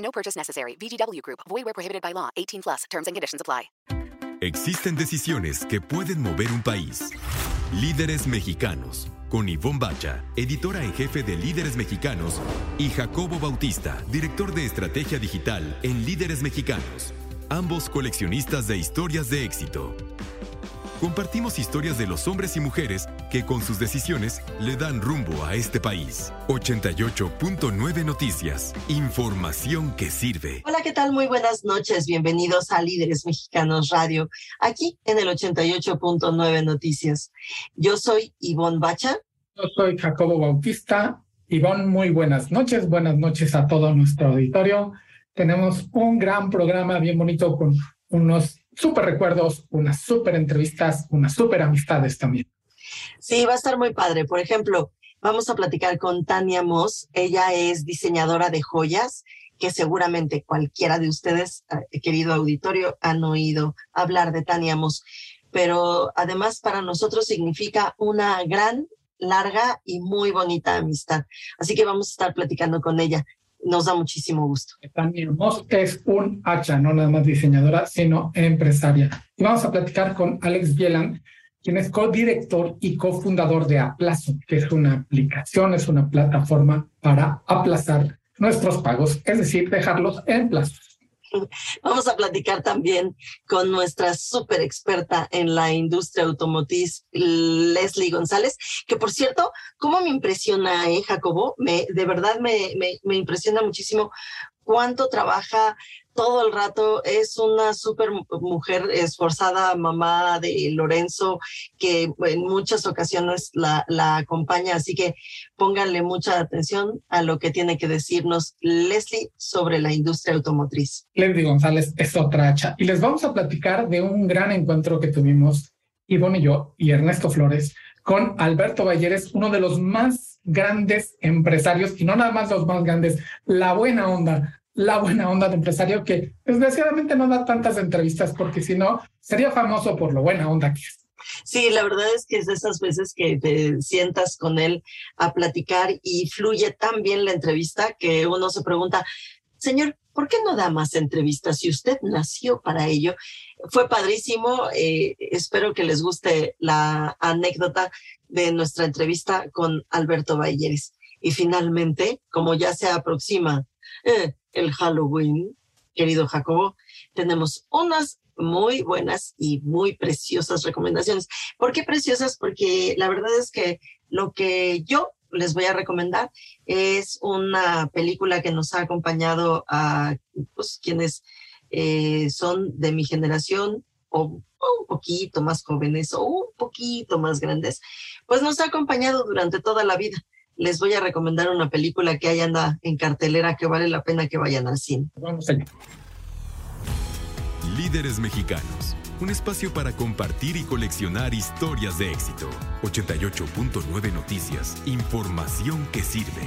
No purchase necessary. VGW Group. Void where prohibited by law. 18 plus. Terms and conditions apply. Existen decisiones que pueden mover un país. Líderes mexicanos. Con Ivonne Bacha, editora en jefe de Líderes Mexicanos, y Jacobo Bautista, director de estrategia digital en Líderes Mexicanos. Ambos coleccionistas de historias de éxito. Compartimos historias de los hombres y mujeres que con sus decisiones le dan rumbo a este país. 88.9 Noticias. Información que sirve. Hola, ¿qué tal? Muy buenas noches. Bienvenidos a Líderes Mexicanos Radio, aquí en el 88.9 Noticias. Yo soy Ivonne Bacha. Yo soy Jacobo Bautista. Ivonne, muy buenas noches. Buenas noches a todo nuestro auditorio. Tenemos un gran programa bien bonito con unos súper recuerdos, unas súper entrevistas, unas súper amistades también. Sí, va a estar muy padre. Por ejemplo, vamos a platicar con Tania Moss. Ella es diseñadora de joyas que seguramente cualquiera de ustedes, eh, querido auditorio, han oído hablar de Tania Moss. Pero además para nosotros significa una gran, larga y muy bonita amistad. Así que vamos a estar platicando con ella nos da muchísimo gusto. Tania Moss es un hacha, no nada más diseñadora, sino empresaria. Y vamos a platicar con Alex Bielan, quien es co-director y cofundador de Aplazo, que es una aplicación, es una plataforma para aplazar nuestros pagos, es decir, dejarlos en plazos. Vamos a platicar también con nuestra súper experta en la industria automotriz, Leslie González, que por cierto, ¿cómo me impresiona, eh, Jacobo? Me, de verdad me, me, me impresiona muchísimo cuánto trabaja todo el rato. Es una súper mujer esforzada, mamá de Lorenzo, que en muchas ocasiones la, acompaña. Así que pónganle mucha atención a lo que tiene que decirnos Leslie sobre la industria automotriz. Leslie González es otra hacha. Y les vamos a platicar de un gran encuentro que tuvimos Ivonne y yo y Ernesto Flores con Alberto Balleres, uno de los más grandes empresarios, y no nada más los más grandes, la buena onda la buena onda de empresario que desgraciadamente no da tantas entrevistas porque si no sería famoso por lo buena onda que es. Sí, la verdad es que es de esas veces que te sientas con él a platicar y fluye tan bien la entrevista que uno se pregunta, señor, ¿por qué no da más entrevistas si usted nació para ello? Fue padrísimo, eh, espero que les guste la anécdota de nuestra entrevista con Alberto Balleres. Y finalmente, como ya se aproxima eh, el Halloween, querido Jacobo, tenemos unas muy buenas y muy preciosas recomendaciones. ¿Por qué preciosas? Porque la verdad es que lo que yo les voy a recomendar es una película que nos ha acompañado a pues, quienes eh, son de mi generación o un poquito más jóvenes o un poquito más grandes, pues nos ha acompañado durante toda la vida les voy a recomendar una película que ahí anda en cartelera que vale la pena que vayan al cine. Vamos allá. Líderes Mexicanos, un espacio para compartir y coleccionar historias de éxito. 88.9 Noticias, información que sirve.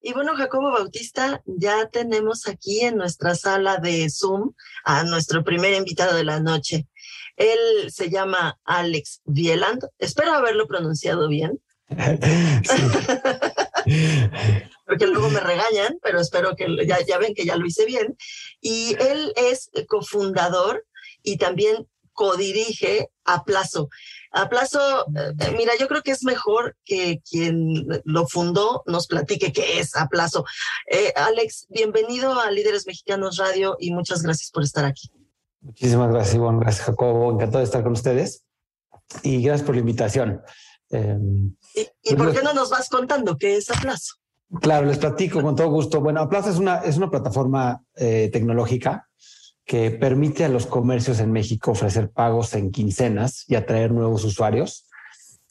Y bueno, Jacobo Bautista, ya tenemos aquí en nuestra sala de Zoom a nuestro primer invitado de la noche. Él se llama Alex Bieland. Espero haberlo pronunciado bien. Porque luego me regañan, pero espero que ya, ya ven que ya lo hice bien. Y él es cofundador y también codirige a Plazo. A Plazo, eh, mira, yo creo que es mejor que quien lo fundó nos platique qué es a Plazo. Eh, Alex, bienvenido a Líderes Mexicanos Radio y muchas gracias por estar aquí. Muchísimas gracias, Ivonne. Gracias, Jacobo. Encantado de estar con ustedes. Y gracias por la invitación. Em, ¿Y, por qué no nos vas contando qué es Aplazo? Claro, les platico con todo gusto. Bueno, Aplazo es una, es una plataforma eh, tecnológica que permite a los comercios en México ofrecer pagos en quincenas y atraer nuevos usuarios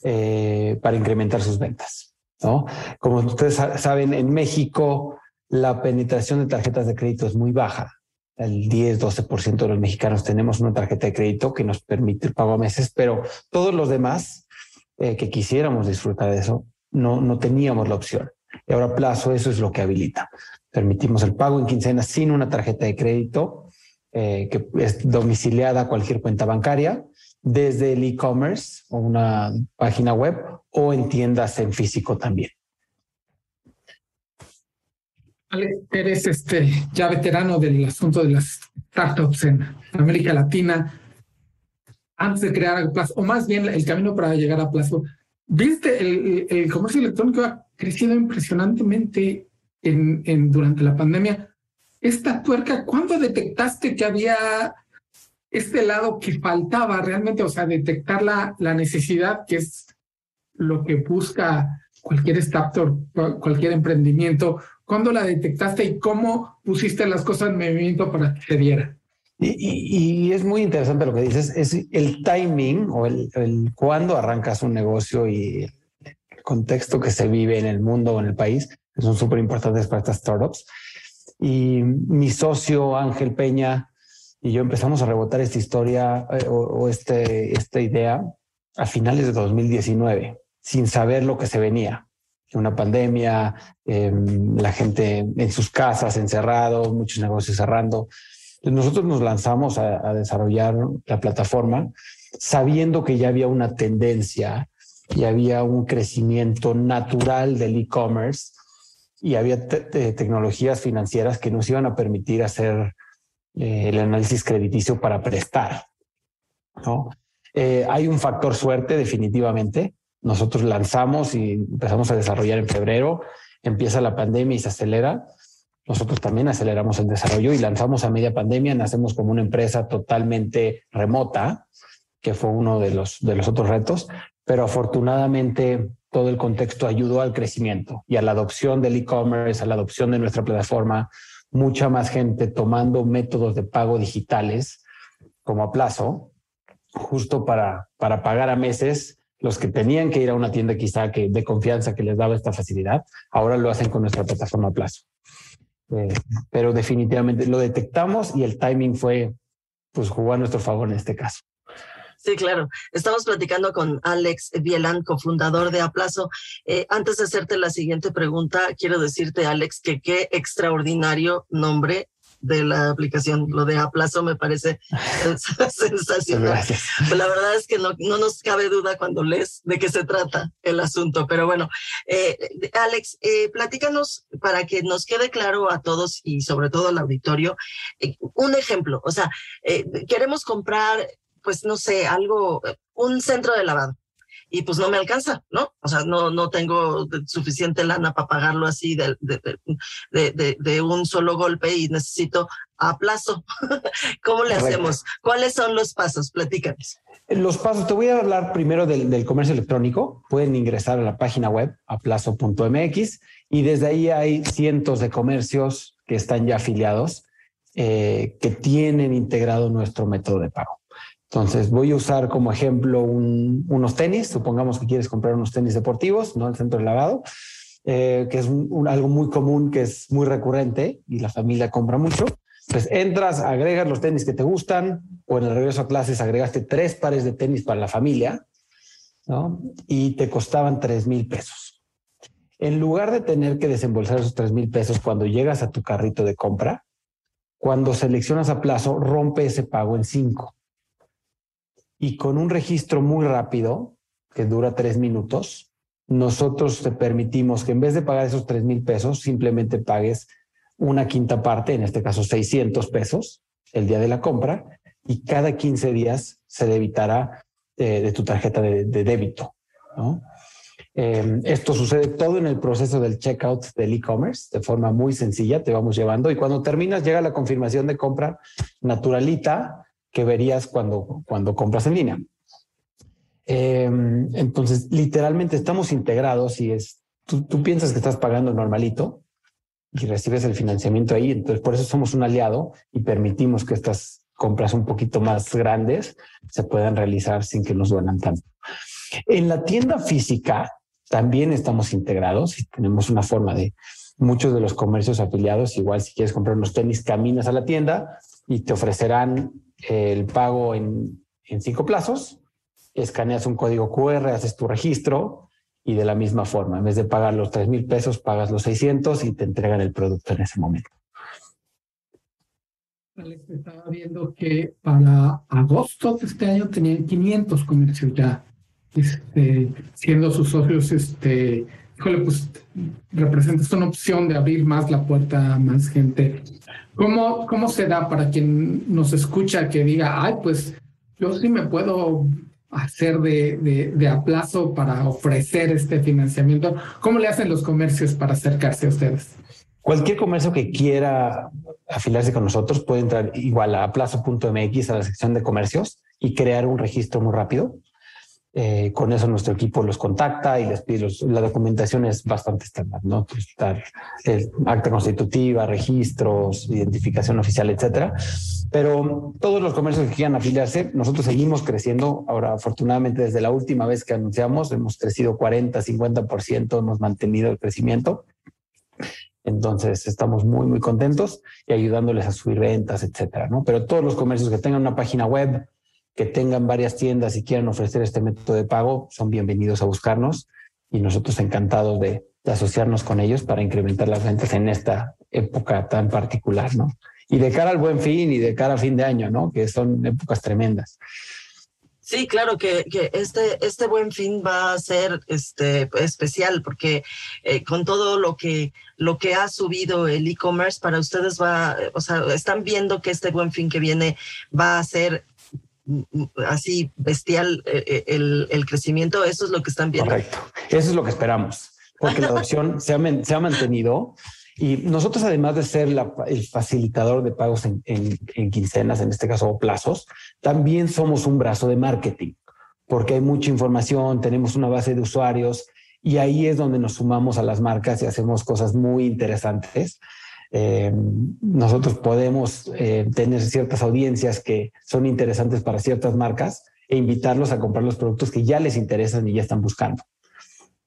eh, para incrementar sus ventas. ¿no? Como ustedes saben, en México la penetración de tarjetas de crédito es muy baja. El 10, 12% de los mexicanos tenemos una tarjeta de crédito que nos permite el pago a meses, pero todos los demás eh, que quisiéramos disfrutar de eso, no, no teníamos la opción. Y ahora plazo, eso es lo que habilita. Permitimos el pago en quincenas sin una tarjeta de crédito eh, que es domiciliada a cualquier cuenta bancaria desde el e-commerce o una página web o en tiendas en físico también. Alex, eres este ya veterano del asunto de las startups en América Latina. Antes de crear Plazo, o más bien el camino para llegar a Plazo, ¿viste el, el comercio electrónico ha crecido impresionantemente en, en, durante la pandemia? Esta tuerca, ¿cuándo detectaste que había este lado que faltaba realmente? O sea, detectar la, la necesidad, que es lo que busca cualquier startup, cualquier emprendimiento, ¿Cuándo la detectaste y cómo pusiste las cosas en movimiento para que se diera? Y, es muy interesante lo que dices, es el timing o el, cuándo arrancas un negocio y el contexto que se vive en el mundo o en el país son súper importantes para estas startups. Y mi socio Ángel Peña y yo empezamos a rebotar esta historia eh, o, o este, esta idea a finales de 2019, sin saber lo que se venía una pandemia, em, la gente en sus casas encerrado, muchos negocios cerrando. Nosotros nos lanzamos a, desarrollar la plataforma sabiendo que ya había una tendencia y había un crecimiento natural del e-commerce y había tecnologías financieras que nos iban a permitir hacer eh, el análisis crediticio para prestar. ¿no? Eh, hay un factor suerte definitivamente nosotros lanzamos y empezamos a desarrollar en febrero, empieza la pandemia y se acelera. Nosotros también aceleramos el desarrollo y lanzamos a media pandemia, nacemos como una empresa totalmente remota, que fue uno de los, de los otros retos, pero afortunadamente todo el contexto ayudó al crecimiento y a la adopción del e-commerce, a la adopción de nuestra plataforma, mucha más gente tomando métodos de pago digitales como a plazo, justo para, para pagar a meses los que tenían que ir a una tienda quizá que de confianza que les daba esta facilidad, ahora lo hacen con nuestra plataforma a plazo. Eh, pero definitivamente lo detectamos y el timing fue, pues jugó a nuestro favor en este caso. Sí, claro. Estamos platicando con Alex Bielan, cofundador de Aplazo. Eh, antes de hacerte la siguiente pregunta, quiero decirte, Alex, que qué extraordinario nombre de la aplicación. Lo de a plazo me parece sensacional. La verdad es que no, no nos cabe duda cuando lees de qué se trata el asunto. Pero bueno, eh, Alex, eh, platícanos para que nos quede claro a todos y sobre todo al auditorio, eh, un ejemplo. O sea, queremos comprar, pues no sé, algo, un centro de lavado y pues no me alcanza, ¿no? O sea, no, no tengo suficiente lana para pagarlo así de, de, de, un solo golpe y necesito a plazo. ¿Cómo le hacemos? ¿Cuáles son los pasos? Platícanos. Los pasos, te voy a hablar primero del, del comercio electrónico. Pueden ingresar a la página web aplazo.mx y desde ahí hay cientos de comercios que están ya afiliados eh, que tienen integrado nuestro método de pago. Entonces voy a usar como ejemplo unos tenis, supongamos que quieres comprar unos tenis deportivos, no el centro de lavado, eh, que es algo muy común, que es muy recurrente y la familia compra mucho. Pues entras, agregas los tenis que te gustan o en el regreso a clases agregaste tres pares de tenis para la familia ¿no? y te costaban tres mil pesos. En lugar de tener que desembolsar esos tres mil pesos cuando llegas a tu carrito de compra, cuando seleccionas a plazo, rompe ese pago en cinco y con un registro muy rápido, que dura tres minutos, nosotros te permitimos que en vez de pagar esos tres mil pesos, simplemente pagues una quinta parte, en este caso 600 pesos, el día de la compra, y cada 15 días se debitará eh, de tu tarjeta de, débito. Eh, esto sucede todo en el proceso del checkout del e-commerce de forma muy sencilla, te vamos llevando y cuando terminas llega la confirmación de compra naturalita que verías cuando, cuando compras en línea. Em, entonces, literalmente estamos integrados y es, tú, tú, piensas que estás pagando normalito y recibes el financiamiento ahí. Entonces, por eso somos un aliado y permitimos que estas compras un poquito más grandes se puedan realizar sin que nos duelan tanto. En la tienda física también estamos integrados y tenemos una forma de, muchos de los comercios afiliados, igual si quieres comprar unos tenis, caminas a la tienda y te ofrecerán el pago en, en cinco plazos, escaneas un código QR, haces tu registro y de la misma forma, en vez de pagar los tres mil pesos, pagas los 600 y te entregan el producto en ese momento. Alex, estaba viendo que para agosto de este año tenían 500 comercios ya, este, siendo sus socios, este, híjole, pues representa una opción de abrir más la puerta a más gente. ¿Cómo, ¿Cómo se da para quien nos escucha que diga, ay, pues yo sí me puedo hacer de, de, de a plazo para ofrecer este financiamiento? ¿Cómo le hacen los comercios para acercarse a ustedes? Cualquier comercio que quiera afiliarse con nosotros puede entrar igual a plazo.mx a la sección de comercios y crear un registro muy rápido. Eh, con eso nuestro equipo los contacta y les pide la documentación es bastante estándar, ¿no? Pues estar, eh, acta constitutiva, registros, identificación oficial, etcétera. Pero todos los comercios que quieran afiliarse, nosotros seguimos creciendo. Ahora, afortunadamente, desde la última vez que anunciamos, hemos crecido 40, 50%, hemos mantenido el crecimiento. Entonces estamos muy, muy contentos y ayudándoles a subir ventas, etcétera, ¿no? Pero todos los comercios que tengan una página web, que tengan varias tiendas y quieran ofrecer este método de pago, son bienvenidos a buscarnos y nosotros encantados de, asociarnos con ellos para incrementar las ventas en esta época tan particular, ¿no? Y de cara al buen fin y de cara a fin de año, ¿no? Que son épocas tremendas. Sí, claro que, que, este, este buen fin va a ser este, especial porque eh, con todo lo que, lo que ha subido el e-commerce para ustedes va, o sea, están viendo que este buen fin que viene va a ser así bestial eh, el, el crecimiento. Eso es lo que están viendo. Correcto. Eso es lo que esperamos, porque la adopción se, ha, se ha mantenido y nosotros, además de ser la, el facilitador de pagos en, en, en, quincenas, en este caso o plazos, también somos un brazo de marketing, porque hay mucha información, tenemos una base de usuarios y ahí es donde nos sumamos a las marcas y hacemos cosas muy interesantes. Eh, nosotros podemos eh, tener ciertas audiencias que son interesantes para ciertas marcas e invitarlos a comprar los productos que ya les interesan y ya están buscando.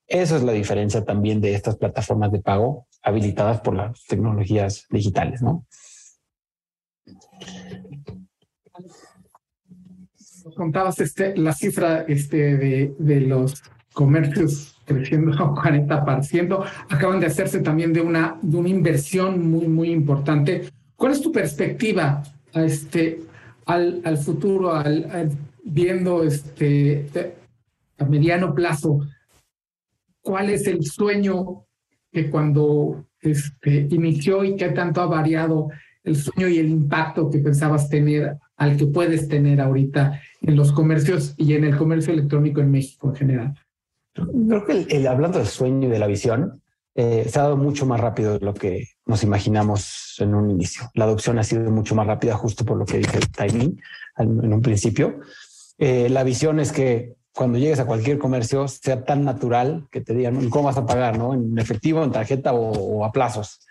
Eso es la diferencia también de estas plataformas de pago habilitadas por las tecnologías digitales, ¿no? Contabas este, la cifra este, de, de los comercios creciendo a 40%. Acaban de hacerse también de una, de una inversión muy, muy importante. ¿Cuál es tu perspectiva a este, al, al futuro, al, al, viendo este, a mediano plazo? ¿Cuál es el sueño que cuando este, inició y qué tanto ha variado el sueño y el impacto que pensabas tener al que puedes tener ahorita en los comercios y en el comercio electrónico en México en general? Creo que el, el, hablando del sueño y de la visión, eh, se ha dado mucho más rápido de lo que nos imaginamos en un inicio. La adopción ha sido mucho más rápida justo por lo que dije el timing en un principio. Eh, la visión es que cuando llegues a cualquier comercio sea tan natural que te digan cómo vas a pagar, ¿no? En efectivo, en tarjeta o, o a plazos,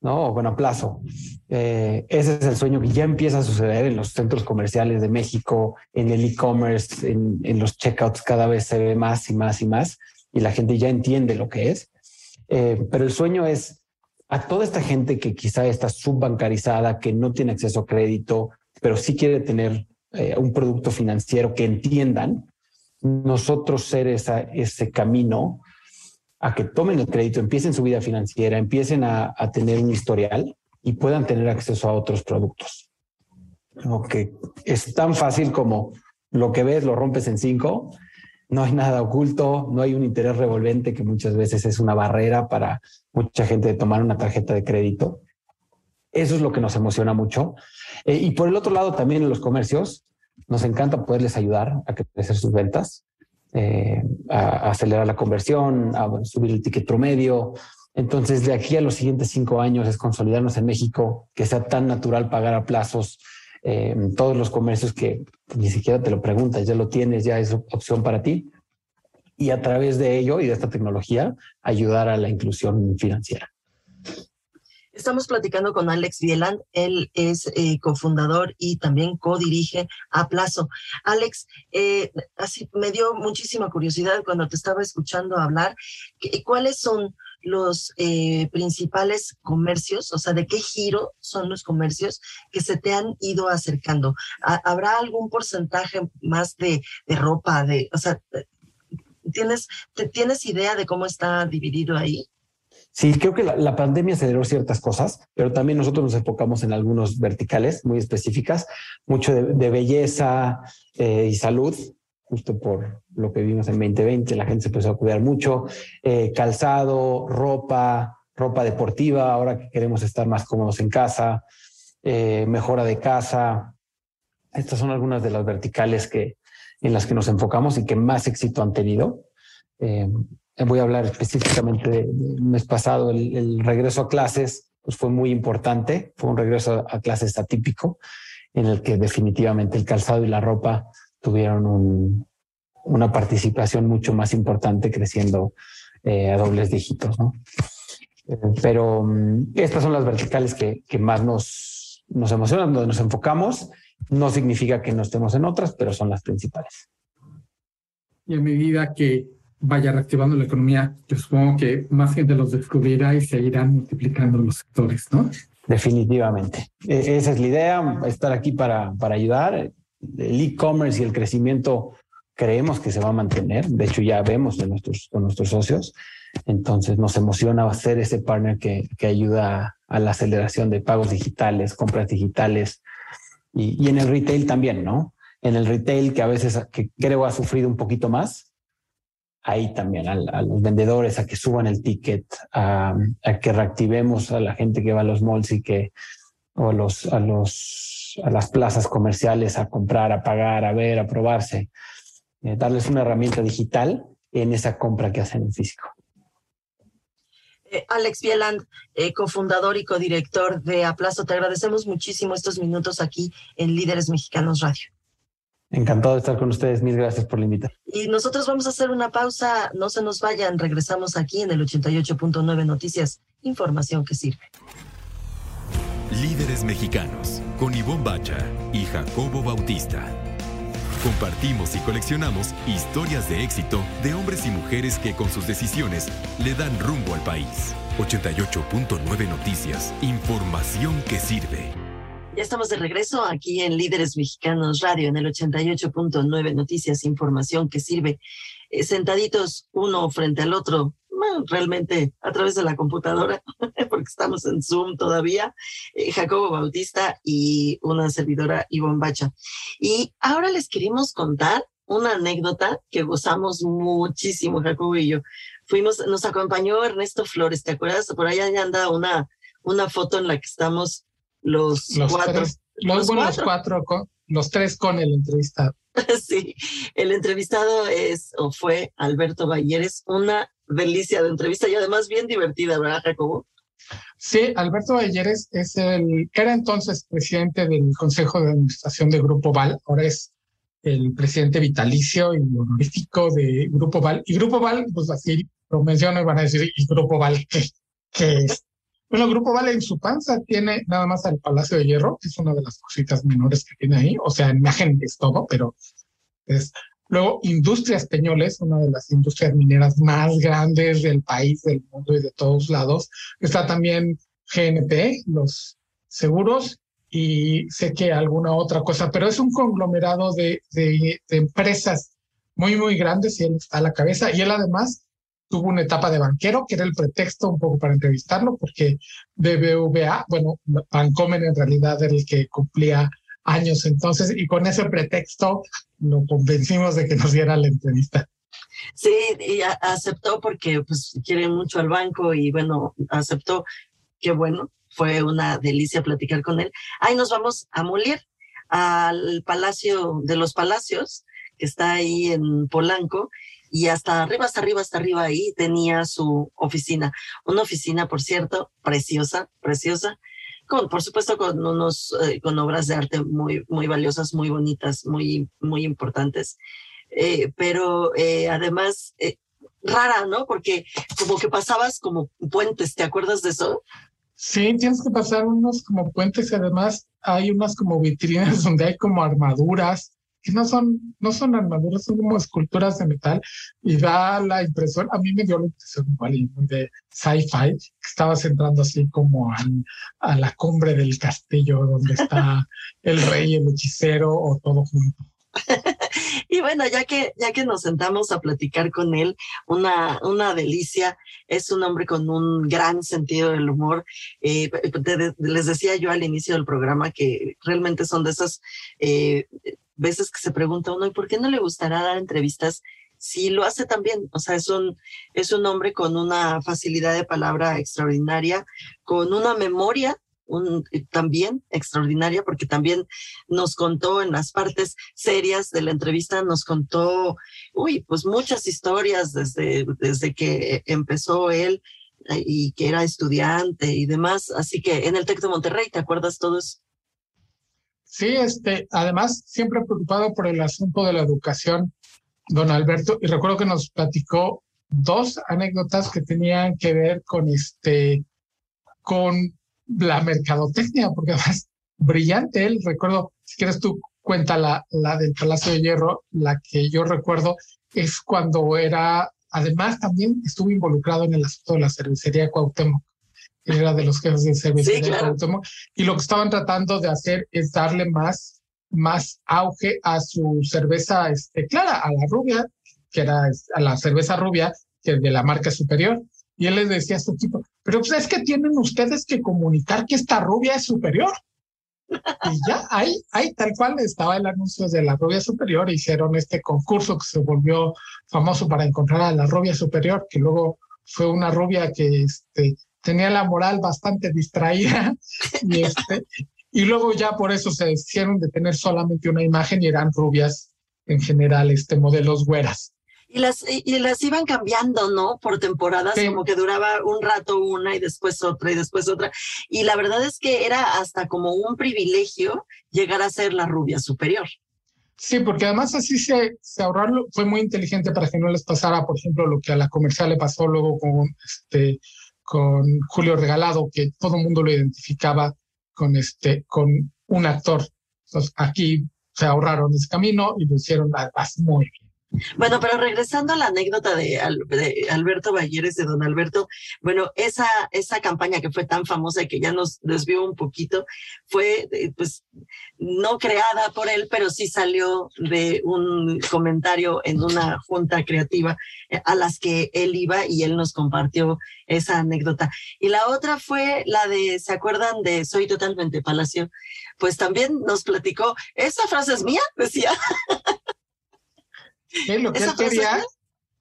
¿no? O bueno, a plazo. Eh, ese es el sueño que ya empieza a suceder en los centros comerciales de México, en el e-commerce, en, los checkouts cada vez se ve más y más y más y la gente ya entiende lo que es. Eh, pero el sueño es a toda esta gente que quizá está subbancarizada, que no tiene acceso a crédito, pero sí quiere tener eh, un producto financiero que entiendan, nosotros ser esa, ese camino a que tomen el crédito, empiecen su vida financiera, empiecen a, a tener un historial y puedan tener acceso a otros productos. Como que es tan fácil como lo que ves lo rompes en cinco, no hay nada oculto, no hay un interés revolvente que muchas veces es una barrera para mucha gente de tomar una tarjeta de crédito. Eso es lo que nos emociona mucho. Eh, y por el otro lado, también en los comercios, nos encanta poderles ayudar a crecer sus ventas, eh, a, acelerar la conversión, a subir el ticket promedio. Entonces, de aquí a los siguientes cinco años es consolidarnos en México, que sea tan natural pagar a plazos eh, todos los comercios que ni siquiera te lo preguntas, ya lo tienes, ya es opción para ti. Y a través de ello y de esta tecnología, ayudar a la inclusión financiera. Estamos platicando con Alex Bieland, él es eh, cofundador y también codirige a Plazo. Alex, eh, así me dio muchísima curiosidad cuando te estaba escuchando hablar, ¿cuáles son los eh, principales comercios? O sea, ¿de qué giro son los comercios que se te han ido acercando? ¿Habrá algún porcentaje más de, de ropa? De, o sea, ¿tienes, ¿tienes idea de cómo está dividido ahí? Sí, creo que la, pandemia aceleró ciertas cosas, pero también nosotros nos enfocamos en algunos verticales muy específicas, mucho de, belleza eh, y salud, justo por lo que vimos en 2020, la gente se empezó a cuidar mucho, eh, calzado, ropa, ropa deportiva, ahora que queremos estar más cómodos en casa, eh, mejora de casa. Estas son algunas de las verticales que, en las que nos enfocamos y que más éxito han tenido. Eh, voy a hablar específicamente del mes pasado, el, regreso a clases, pues fue muy importante, fue un regreso a clases atípico, en el que definitivamente el calzado y la ropa tuvieron una participación mucho más importante, creciendo eh, a dobles dígitos. Eh, pero mm, estas son las verticales que, que más nos, nos emocionan, donde nos enfocamos. No significa que no estemos en otras, pero son las principales. Y a medida que vaya reactivando la economía, yo supongo que más gente los descubrirá y se irán multiplicando los sectores, ¿no? Definitivamente. E, esa es la idea, estar aquí para, para ayudar. El e-commerce y el crecimiento creemos que se va a mantener. De hecho, ya vemos de nuestros, con nuestros socios. Entonces nos emociona ser ese partner que, que ayuda a la aceleración de pagos digitales, compras digitales y, y en el retail también, ¿no? En el retail que a veces que creo ha sufrido un poquito más, ahí también a, los vendedores a que suban el ticket, a, que reactivemos a la gente que va a los malls y que o los, a los a las plazas comerciales a comprar, a pagar, a ver, a probarse, eh, darles una herramienta digital en esa compra que hacen en físico. Eh, Alex Bieland, eh, cofundador y codirector de Aplazo, te agradecemos muchísimo estos minutos aquí en Líderes Mexicanos Radio. Encantado de estar con ustedes. Mil gracias por la invitación. Y nosotros vamos a hacer una pausa. No se nos vayan. Regresamos aquí en el 88.9 Noticias. Información que sirve. Líderes mexicanos con Ivonne Bacha y Jacobo Bautista. Compartimos y coleccionamos historias de éxito de hombres y mujeres que con sus decisiones le dan rumbo al país. 88.9 Noticias. Información que sirve. Ya estamos de regreso aquí en Líderes Mexicanos Radio en el 88.9 Noticias, información que sirve eh, sentaditos uno frente al otro, realmente a través de la computadora, porque estamos en Zoom todavía, eh, Jacobo Bautista y una servidora Ivonne Bacha. Y ahora les queremos contar una anécdota que gozamos muchísimo, Jacobo y yo. Fuimos, nos acompañó Ernesto Flores, ¿te acuerdas? Por allá anda una, una foto en la que estamos los, cuatro. los, cuatro. con, los tres con el entrevistado. sí, el entrevistado es o fue Alberto Balleres, una delicia de entrevista y además bien divertida, ¿verdad, Jacobo? Sí, Alberto Balleres es el, era entonces presidente del Consejo de Administración de Grupo Val, ahora es el presidente vitalicio y honorífico de Grupo Val. Y Grupo Val, pues así lo menciono y van a decir, ¿y Grupo Val que es? Bueno, Grupo Vale en su panza tiene nada más al Palacio de Hierro, es una de las cositas menores que tiene ahí. O sea, en imagen es todo, pero es. Luego, Industrias Peñoles, una de las industrias mineras más grandes del país, del mundo y de todos lados. Está también GNP, los seguros, y sé que alguna otra cosa, pero es un conglomerado de, de, de empresas muy, muy grandes y él está a la cabeza. Y él además tuvo una etapa de banquero, que era el pretexto un poco para entrevistarlo, porque BBVA, bueno, Bancomer en realidad era el que cumplía años entonces, y con ese pretexto lo convencimos de que nos diera la entrevista. Sí, y aceptó porque pues quiere mucho al banco y bueno, aceptó que bueno, fue una delicia platicar con él. Ahí nos vamos a Molière, al Palacio de los Palacios, que está ahí en Polanco, y hasta arriba, hasta arriba, hasta arriba ahí tenía su oficina. Una oficina, por cierto, preciosa, preciosa, con, por supuesto, con unos, eh, con obras de arte muy, muy valiosas, muy bonitas, muy, muy importantes. Eh, pero eh, además, rara, ¿no? Porque como que pasabas como puentes, ¿te acuerdas de eso? Sí, tienes que pasar unos como puentes y además hay unas como vitrinas donde hay como armaduras que no son, no son armaduras, son como esculturas de metal y da la impresión, a mí me dio la impresión igual de sci-fi, que estabas entrando así como a la cumbre del castillo donde está el rey, el hechicero o todo junto. y bueno, ya que, ya que nos sentamos a platicar con él, una, una delicia, es un hombre con un gran sentido del humor. Eh, les decía yo al inicio del programa que realmente son de esas eh, veces que se pregunta uno, ¿y por qué no le gustará dar entrevistas? Si lo hace también, o sea, es un, es un hombre con una facilidad de palabra extraordinaria, con una memoria también extraordinaria porque también nos contó en las partes serias de la entrevista, nos contó, uy, pues muchas historias desde, desde que empezó él eh, y que era estudiante y demás. Así que en el TEC de Monterrey, ¿te acuerdas todo eso? Sí, este, además siempre preocupado por el asunto de la educación, don Alberto, y recuerdo que nos platicó dos anécdotas que tenían que ver con este, con la mercadotecnia, porque además brillante él, recuerdo, si quieres tú cuenta la, la del Palacio de Hierro, la que yo recuerdo es cuando era, además también estuvo involucrado en el asunto de la cervecería Cuauhtémoc, era de los jefes de cervecería Cuauhtémoc, y lo que estaban tratando de hacer es darle más, más auge a su cerveza este, clara, a la rubia, que era a la cerveza rubia, que es de la marca superior. Y él les decía a su equipo, pero pues es que tienen ustedes que comunicar que esta rubia es superior. Y ya ahí, ahí tal cual estaba el anuncio de la rubia superior, hicieron este concurso que se volvió famoso para encontrar a la rubia superior, que luego fue una rubia que este, tenía la moral bastante distraída y, este, y luego ya por eso se hicieron de tener solamente una imagen y eran rubias en general, este, modelos güeras. Y las, y las iban cambiando, ¿no? Por temporadas, como que duraba un rato una y después otra y después otra. Y la verdad es que era hasta como un privilegio llegar a ser la rubia superior. Sí, porque además así se, se ahorraron, fue muy inteligente para que no les pasara, por ejemplo, lo que a la comercial le pasó luego con, este, con Julio Regalado, que todo el mundo lo identificaba con, este, con un actor. Entonces aquí se ahorraron ese camino y lo hicieron muy bien. Bueno, pero regresando a la anécdota de, Alberto Balleres, de don Alberto, bueno, esa, esa campaña que fue tan famosa y que ya nos desvió un poquito, fue eh, pues no creada por él, pero sí salió de un comentario en una junta creativa eh, a las que él iba y él nos compartió esa anécdota. Y la otra fue la de, ¿se acuerdan de Soy totalmente Palacio? Pues también nos platicó, esa frase es mía, decía. Lo que él quería,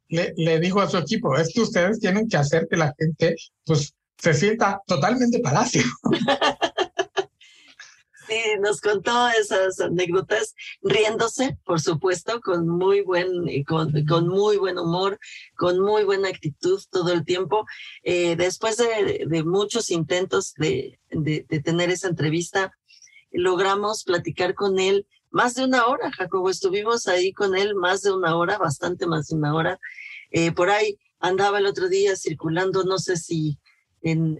le, le, dijo a su equipo, es que ustedes tienen que hacer que la gente pues se sienta totalmente palacio. Sí, nos contó esas anécdotas, riéndose, por supuesto, con muy buen, con, con muy buen humor, con muy buena actitud todo el tiempo. Eh, después de, de, muchos intentos de, de, de tener esa entrevista, logramos platicar con él más de una hora, Jacobo. Estuvimos ahí con él más de una hora, bastante más de una hora. Eh, por ahí andaba el otro día circulando, no sé si en,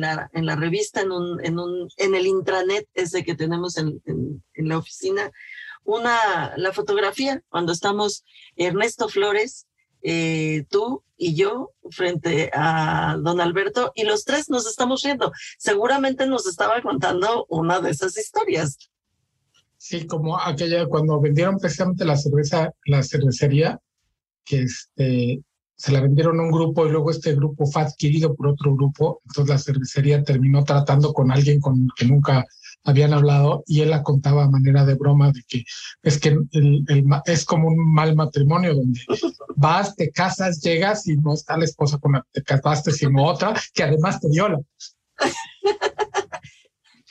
la, en la revista, en, un, en, un, en el intranet ese que tenemos en, en, en la oficina, una, la fotografía cuando estamos Ernesto Flores, eh, tú y yo frente a don Alberto y los tres nos estamos riendo. Seguramente nos estaba contando una de esas historias. Sí, como aquella cuando vendieron precisamente la cerveza, la cervecería, que este, se la vendieron a un grupo y luego este grupo fue adquirido por otro grupo, entonces la cervecería terminó tratando con alguien con que nunca habían hablado y él la contaba a manera de broma de que es que el, es como un mal matrimonio donde vas, te casas, llegas y no está la esposa con la que te casaste, sino otra que además te viola.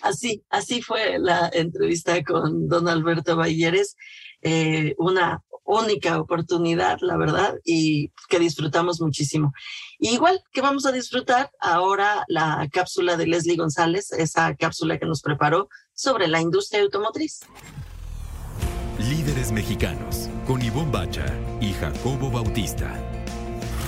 Así, así fue la entrevista con don Alberto Balleres, eh, una única oportunidad, la verdad, y que disfrutamos muchísimo. igual que vamos a disfrutar ahora la cápsula de Leslie González, esa cápsula que nos preparó sobre la industria automotriz. Líderes mexicanos, con Ivonne Bacha y Jacobo Bautista.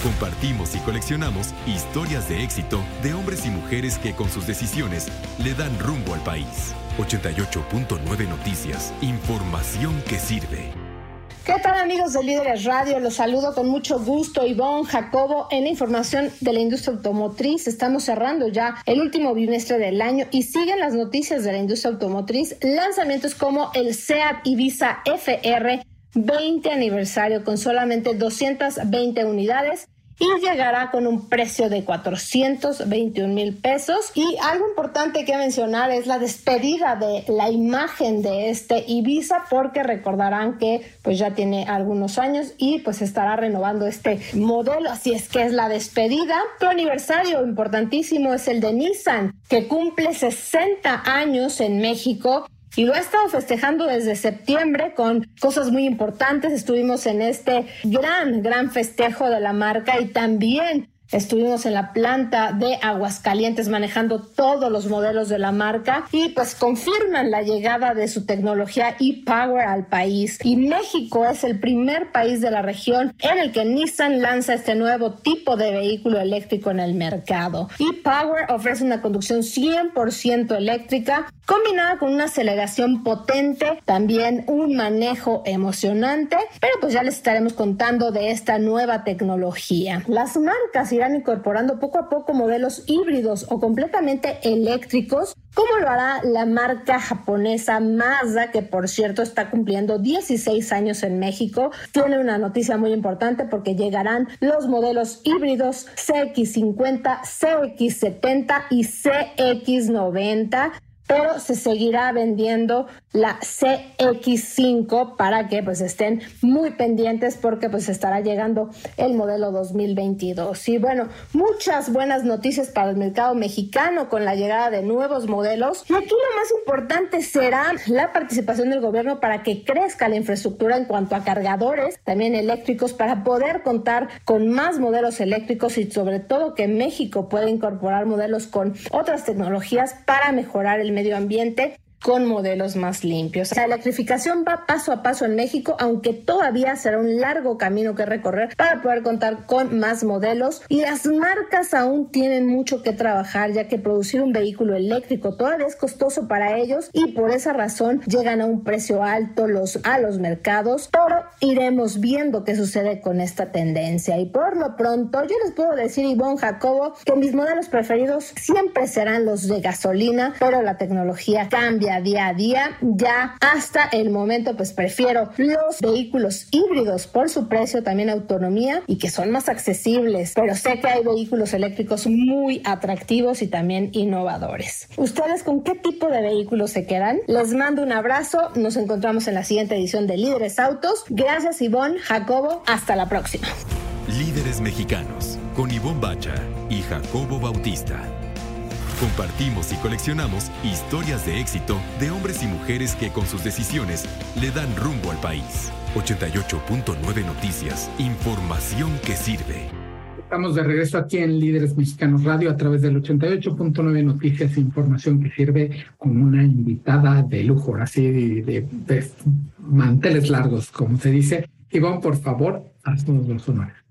Compartimos y coleccionamos historias de éxito de hombres y mujeres que con sus decisiones le dan rumbo al país. 88.9 Noticias, información que sirve. ¿Qué tal amigos de Líderes Radio? Los saludo con mucho gusto. Ivonne Jacobo en la información de la industria automotriz. Estamos cerrando ya el último bimestre del año y siguen las noticias de la industria automotriz. Lanzamientos como el SEAT Ibiza FR 20 aniversario con solamente 220 unidades y llegará con un precio de 421 mil pesos. Y algo importante que mencionar es la despedida de la imagen de este Ibiza, porque recordarán que pues ya tiene algunos años y pues estará renovando este modelo, así es que es la despedida. Otro aniversario importantísimo es el de Nissan, que cumple 60 años en México y lo ha estado festejando desde septiembre con cosas muy importantes. Estuvimos en este gran, gran festejo de la marca y también Estuvimos en la planta de Aguascalientes manejando todos los modelos de la marca y pues confirman la llegada de su tecnología e-Power al país. Y México es el primer país de la región en el que Nissan lanza este nuevo tipo de vehículo eléctrico en el mercado. e-Power ofrece una conducción 100% eléctrica combinada con una aceleración potente, también un manejo emocionante, pero pues ya les estaremos contando de esta nueva tecnología. Las marcas irán incorporando poco a poco modelos híbridos o completamente eléctricos, como lo hará la marca japonesa Mazda, que por cierto está cumpliendo 16 años en México. Tiene una noticia muy importante porque llegarán los modelos híbridos CX50, CX70 y CX90 pero se seguirá vendiendo la CX5 para que pues estén muy pendientes porque pues estará llegando el modelo 2022. Y bueno, muchas buenas noticias para el mercado mexicano con la llegada de nuevos modelos. Y aquí lo más importante será la participación del gobierno para que crezca la infraestructura en cuanto a cargadores, también eléctricos, para poder contar con más modelos eléctricos y sobre todo que México pueda incorporar modelos con otras tecnologías para mejorar el medio ambiente con modelos más limpios. La electrificación va paso a paso en México, aunque todavía será un largo camino que recorrer para poder contar con más modelos. Y las marcas aún tienen mucho que trabajar ya que producir un vehículo eléctrico todavía es costoso para ellos y por esa razón llegan a un precio alto los, a los mercados, pero iremos viendo qué sucede con esta tendencia. Y por lo pronto yo les puedo decir Ivonne Jacobo que mis modelos preferidos siempre serán los de gasolina, pero la tecnología cambia día a día. Ya hasta el momento, pues prefiero los vehículos híbridos por su precio, también autonomía y que son más accesibles. Pero sé que hay vehículos eléctricos muy atractivos y también innovadores. ¿Ustedes con qué tipo de vehículos se quedan? Les mando un abrazo. Nos encontramos en la siguiente edición de Líderes Autos. Gracias, Ivonne, Jacobo. Hasta la próxima. Líderes Mexicanos con Ivonne Bacha y Jacobo Bautista. Compartimos y coleccionamos historias de éxito de hombres y mujeres que con sus decisiones le dan rumbo al país. 88.9 Noticias, información que sirve. Estamos de regreso aquí en Líderes Mexicanos Radio a través del 88.9 Noticias, información que sirve con una invitada de lujo, así de, de, manteles largos, como se dice. Iván, por favor, haznos los honores.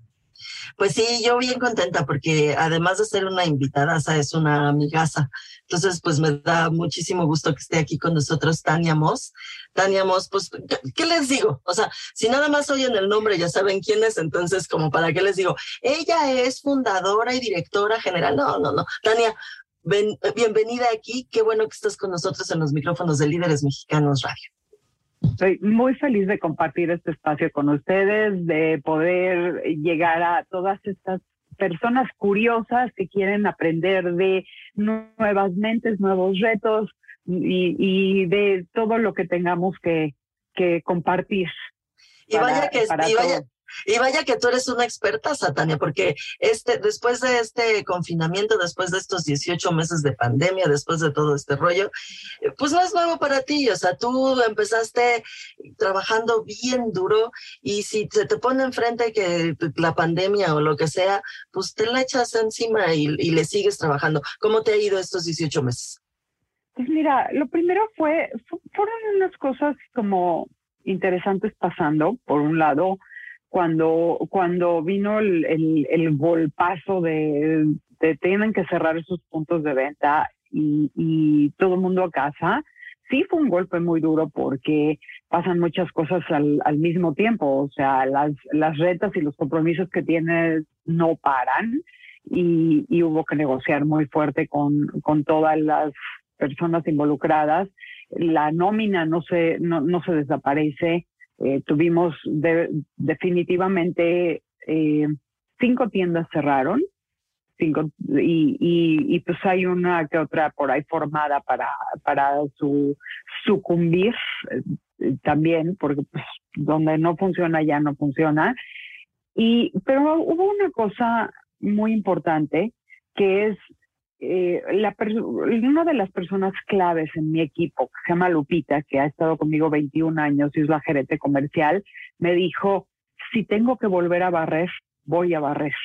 Pues sí, yo bien contenta porque además de ser una invitada, es una amigaza. Entonces, pues me da muchísimo gusto que esté aquí con nosotros Tania Moss. Tania Moss, pues, ¿qué les digo? O sea, si nada más oyen el nombre, ya saben quién es, entonces, como para qué les digo, ella es fundadora y directora general. No, no, no. Tania, bienvenida aquí. Qué bueno que estás con nosotros en los micrófonos de Líderes Mexicanos Radio. Estoy muy feliz de compartir este espacio con ustedes, de poder llegar a todas estas personas curiosas que quieren aprender de nuevas mentes, nuevos retos y, de todo lo que tengamos que, que compartir. Y vaya que, y vaya, y vaya que tú eres una experta, Satania, porque este, después de este confinamiento, después de estos 18 meses de pandemia, después de todo este rollo, eh, pues no es nuevo para ti. O sea, tú empezaste trabajando bien duro y si se te pone enfrente que la pandemia o lo que sea, pues te la echas encima y, y le sigues trabajando. ¿Cómo te ha ido estos 18 meses? Pues mira, lo primero fue, fueron unas cosas como interesantes pasando. Por un lado, cuando, cuando vino el, el, el golpazo de, de, tienen que cerrar esos puntos de venta y, y todo el mundo a casa, sí fue un golpe muy duro porque pasan muchas cosas al, al mismo tiempo, o sea, las, las retas y los compromisos que tienes no paran y, y hubo que negociar muy fuerte con, con todas las personas involucradas. La nómina no se, no, no se desaparece. Eh, tuvimos de, definitivamente eh, cinco tiendas cerraron cinco, y, y, y, pues hay una que otra por ahí formada para, para su sucumbir eh, también, porque pues donde no funciona ya no funciona. Y, pero hubo una cosa muy importante que es eh, una de las personas claves en mi equipo, que se llama Lupita, que ha estado conmigo 21 años y es la gerente comercial, me dijo, si tengo que volver a barrer, voy a barrer.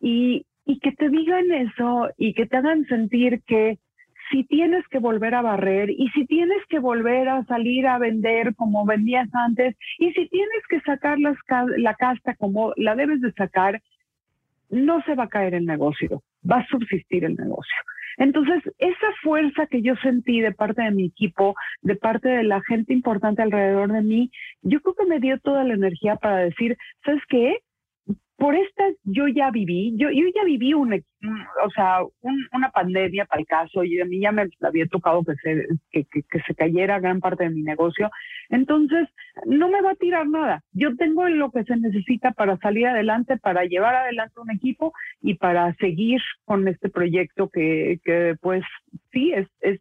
Y, y que te digan eso y que te hagan sentir que si tienes que volver a barrer y si tienes que volver a salir a vender como vendías antes y si tienes que sacar las, la casta como la debes de sacar, no se va a caer el negocio, va a subsistir el negocio. Entonces, esa fuerza que yo sentí de parte de mi equipo, de parte de la gente importante alrededor de mí, yo creo que me dio toda la energía para decir, ¿sabes qué? Por estas yo ya viví, yo, yo ya viví un, o sea, una pandemia para el caso y a mí ya me había tocado que se, que, se cayera gran parte de mi negocio. Entonces, no me va a tirar nada. Yo tengo lo que se necesita para salir adelante, para llevar adelante un equipo y para seguir con este proyecto que, que pues sí, es, es,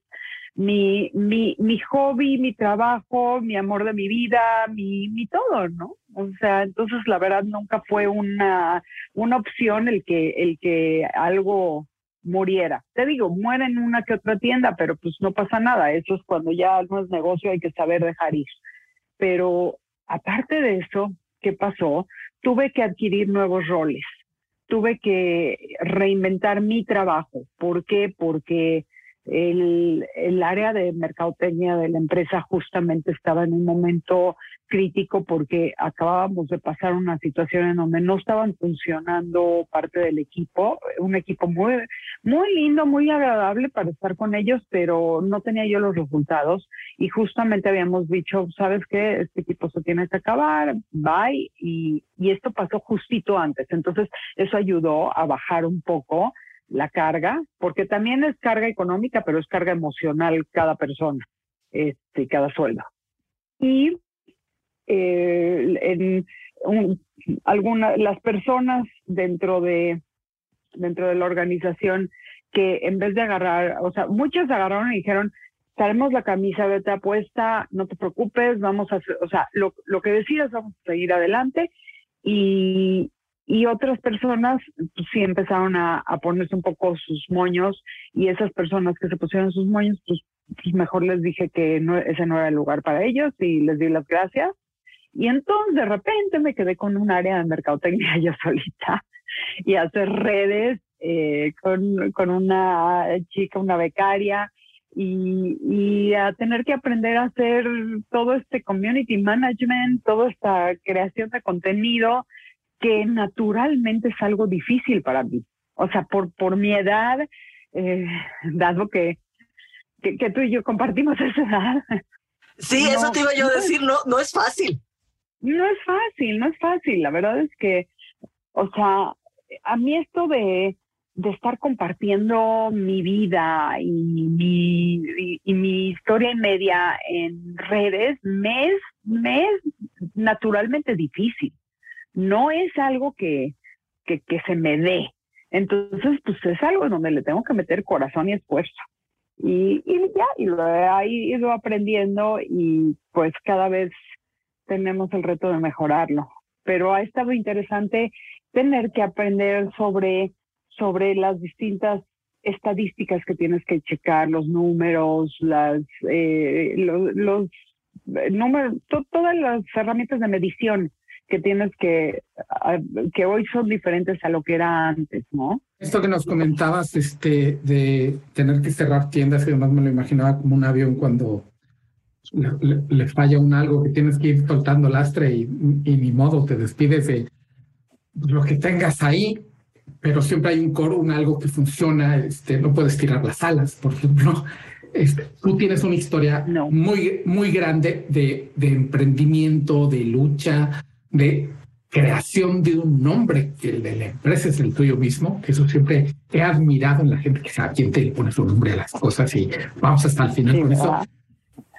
mi, mi, mi hobby, mi trabajo, mi amor de mi vida, mi, mi todo, ¿no? O sea, entonces la verdad nunca fue una, una opción el que, el que algo muriera. Te digo, muere en una que otra tienda, pero pues no pasa nada. Eso es cuando ya no es negocio, hay que saber dejar ir. Pero aparte de eso, ¿qué pasó? Tuve que adquirir nuevos roles. Tuve que reinventar mi trabajo. ¿Por qué? Porque el, el, área de mercadotecnia de la empresa justamente estaba en un momento crítico porque acabábamos de pasar una situación en donde no estaban funcionando parte del equipo, un equipo muy, muy lindo, muy agradable para estar con ellos, pero no tenía yo los resultados. Y justamente habíamos dicho, sabes qué, este equipo se tiene que acabar, bye, y, y esto pasó justito antes, entonces eso ayudó a bajar un poco la carga, porque también es carga económica, pero es carga emocional cada persona, este, cada sueldo. Y eh, en algunas, las personas dentro de, dentro de la organización que en vez de agarrar, o sea, muchas agarraron y dijeron, traemos la camisa de te apuesta, no te preocupes, vamos a hacer, o sea, lo, lo que decidas, vamos a seguir adelante. Y, y otras personas pues, sí empezaron a, a, ponerse un poco sus moños y esas personas que se pusieron sus moños, pues, pues, mejor les dije que ese no era el lugar para ellos y les di las gracias. Y entonces de repente me quedé con un área de mercadotecnia yo solita y hacer redes eh, con, con una chica, una becaria, y, y, a tener que aprender a hacer todo este community management, toda esta creación de contenido que naturalmente es algo difícil para mí. O sea, por, por mi edad, eh, dado que, que, tú y yo compartimos esa edad. Sí, eso te iba yo a decir, no, no es fácil. No es fácil, no es fácil. La verdad es que, o sea, a mí esto de, de estar compartiendo mi vida y mi, y, y mi historia y media en redes me es, me es naturalmente difícil no es algo que, que, se me dé. Entonces, pues es algo en donde le tengo que meter corazón y esfuerzo. Y, y ya, y lo he ido aprendiendo y pues cada vez tenemos el reto de mejorarlo. Pero ha estado interesante tener que aprender sobre, sobre las distintas estadísticas que tienes que checar, los números, las, eh, los, los números, todas las herramientas de medición que tienes que, que hoy son diferentes a lo que era antes, ¿no? Esto que nos comentabas, este, de tener que cerrar tiendas, que además me lo imaginaba como un avión cuando le, falla un algo que tienes que ir soltando lastre y, y ni modo, te despides de lo que tengas ahí, pero siempre hay un coro, un algo que funciona, este, no puedes tirar las alas, por ejemplo. este, tú tienes una historia muy, muy grande de, de emprendimiento, de lucha, de creación de un nombre, que el de la empresa es el tuyo mismo, que eso siempre he admirado en la gente que sabe quién te pone su nombre a las cosas y vamos hasta el final con eso.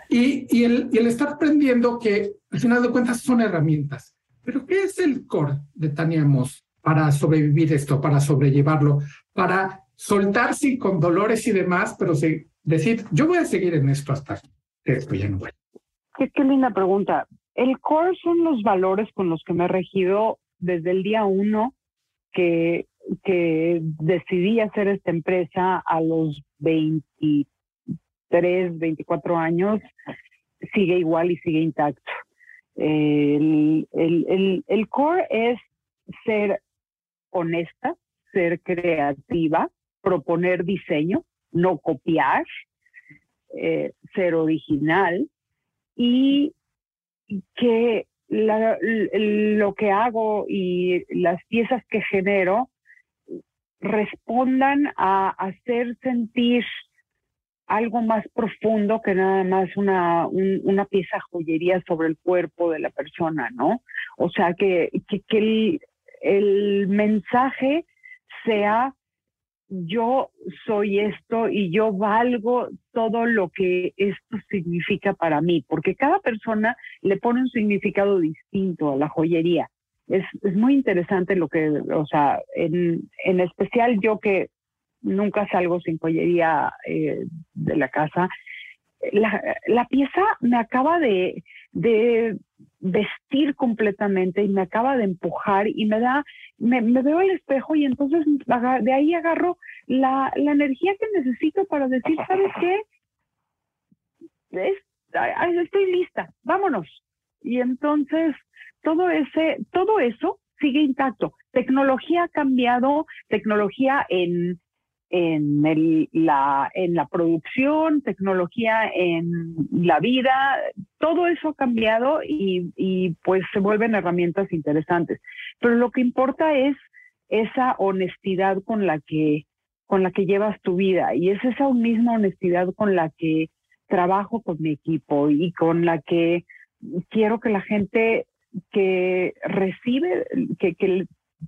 Y, y, el, y el estar aprendiendo que al final de cuentas son herramientas. Pero ¿qué es el core de Tania Moss para sobrevivir esto, para sobrellevarlo, para soltarse con dolores y demás, pero decir, yo voy a seguir en esto hasta que esto ya no voy. Qué, qué linda pregunta. El core son los valores con los que me he regido desde el día uno que, que decidí hacer esta empresa a los 23, 24 años. Sigue igual y sigue intacto. El, el, el, el core es ser honesta, ser creativa, proponer diseño, no copiar, eh, ser original y que lo que hago y las piezas que genero respondan a hacer sentir algo más profundo que nada más una, una pieza joyería sobre el cuerpo de la persona, ¿no? O sea, que, que, que el, el mensaje sea yo soy esto y yo valgo todo lo que esto significa para mí, porque cada persona le pone un significado distinto a la joyería. Es, es muy interesante lo que, o sea, en, en especial yo que nunca salgo sin joyería eh, de la casa, la, la, pieza me acaba de, de vestir completamente y me acaba de empujar y me da, me, veo al espejo y entonces de ahí agarro la, la energía que necesito para decir, ¿sabes qué? estoy lista, vámonos. Y entonces todo ese, todo eso sigue intacto. Tecnología ha cambiado, tecnología en, en, el, la, producción, tecnología en la vida, todo eso ha cambiado y, y pues se vuelven herramientas interesantes. Pero lo que importa es esa honestidad con la que con la que llevas tu vida y es esa misma honestidad con la que trabajo con mi equipo y con la que quiero que la gente que recibe, que, que,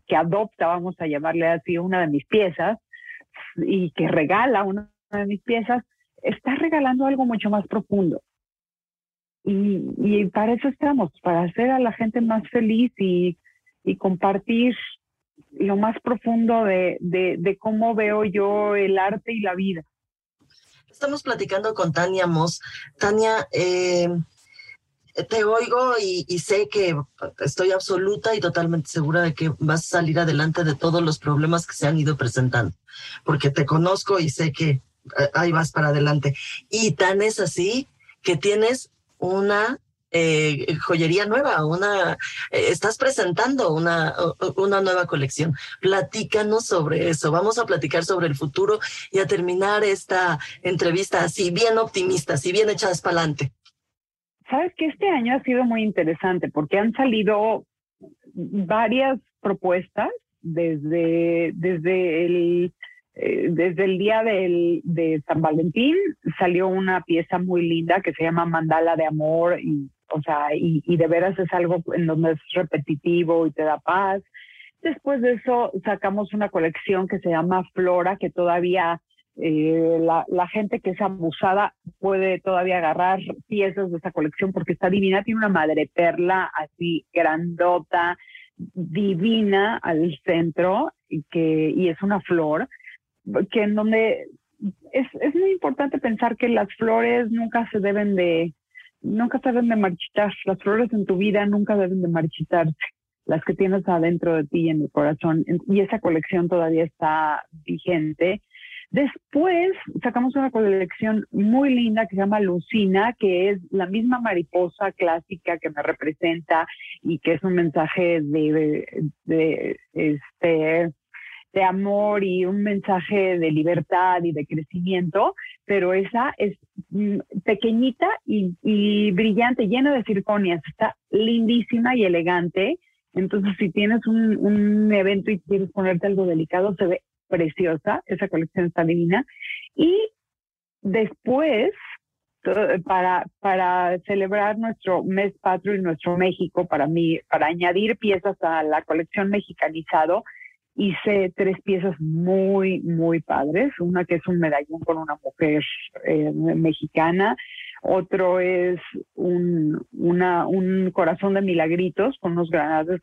que adopta, vamos a llamarle así, una de mis piezas, y que regala una de mis piezas, está regalando algo mucho más profundo. Y, y para eso estamos, para hacer a la gente más feliz y, y compartir lo más profundo de, de, de, cómo veo yo el arte y la vida. Estamos platicando con Tania Moss. Tania, eh, te oigo y, sé que estoy absoluta y totalmente segura de que vas a salir adelante de todos los problemas que se han ido presentando, porque te conozco y sé que eh, ahí vas para adelante. Y tan es así que tienes una eh, joyería nueva, una, eh, estás presentando una, una nueva colección. Platícanos sobre eso. Vamos a platicar sobre el futuro y a terminar esta entrevista así, bien optimista, así bien echadas para adelante. Sabes que este año ha sido muy interesante porque han salido varias propuestas desde, desde el eh, desde el día de San Valentín salió una pieza muy linda que se llama Mandala de Amor y, o sea, y, de veras es algo en donde es repetitivo y te da paz. Después de eso sacamos una colección que se llama Flora, que todavía eh, la, la, gente que es abusada puede todavía agarrar piezas de esa colección porque está divina, tiene una madre perla así grandota, divina al centro y que y es una flor que en donde es, es muy importante pensar que las flores nunca se deben de nunca se deben de marchitar, las flores en tu vida nunca deben de marchitarse, las que tienes adentro de ti en el corazón y esa colección todavía está vigente Después sacamos una colección muy linda que se llama Lucina, que es la misma mariposa clásica que me representa y que es un mensaje de, de, este de amor y un mensaje de libertad y de crecimiento, pero esa es mm, pequeñita y, y brillante, llena de circonias, está lindísima y elegante. Entonces, si tienes un, un evento y quieres ponerte algo delicado, se ve preciosa, esa colección está. Y después, para, para celebrar nuestro mes patrio y nuestro México, para mí, para añadir piezas a la colección mexicanizado, hice tres piezas muy, muy padres. Una que es un medallón con una mujer eh, mexicana, otro es un, un corazón de milagritos con unos granados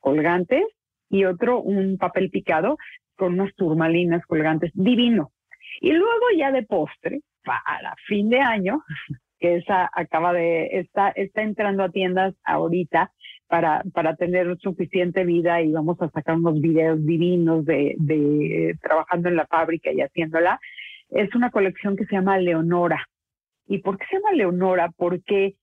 colgantes y otro un papel picado con unas turmalinas colgantes, divino. Y luego ya de postre, para fin de año, que esa acaba de, está, está entrando a tiendas ahorita para, para tener suficiente vida y vamos a sacar unos videos divinos de, de trabajando en la fábrica y haciéndola. Es una colección que se llama Leonora. ¿Y por qué se llama Leonora? Porque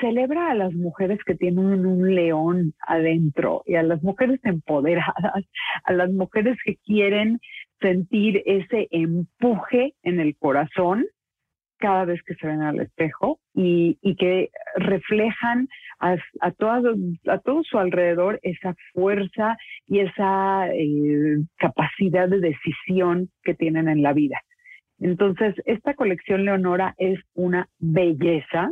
celebra a las mujeres que tienen un león adentro y a las mujeres empoderadas, a las mujeres que quieren sentir ese empuje en el corazón cada vez que se ven al espejo y, que reflejan a, a, todo, a todo su alrededor esa fuerza y esa eh, capacidad de decisión que tienen en la vida. Entonces, esta colección Leonora es una belleza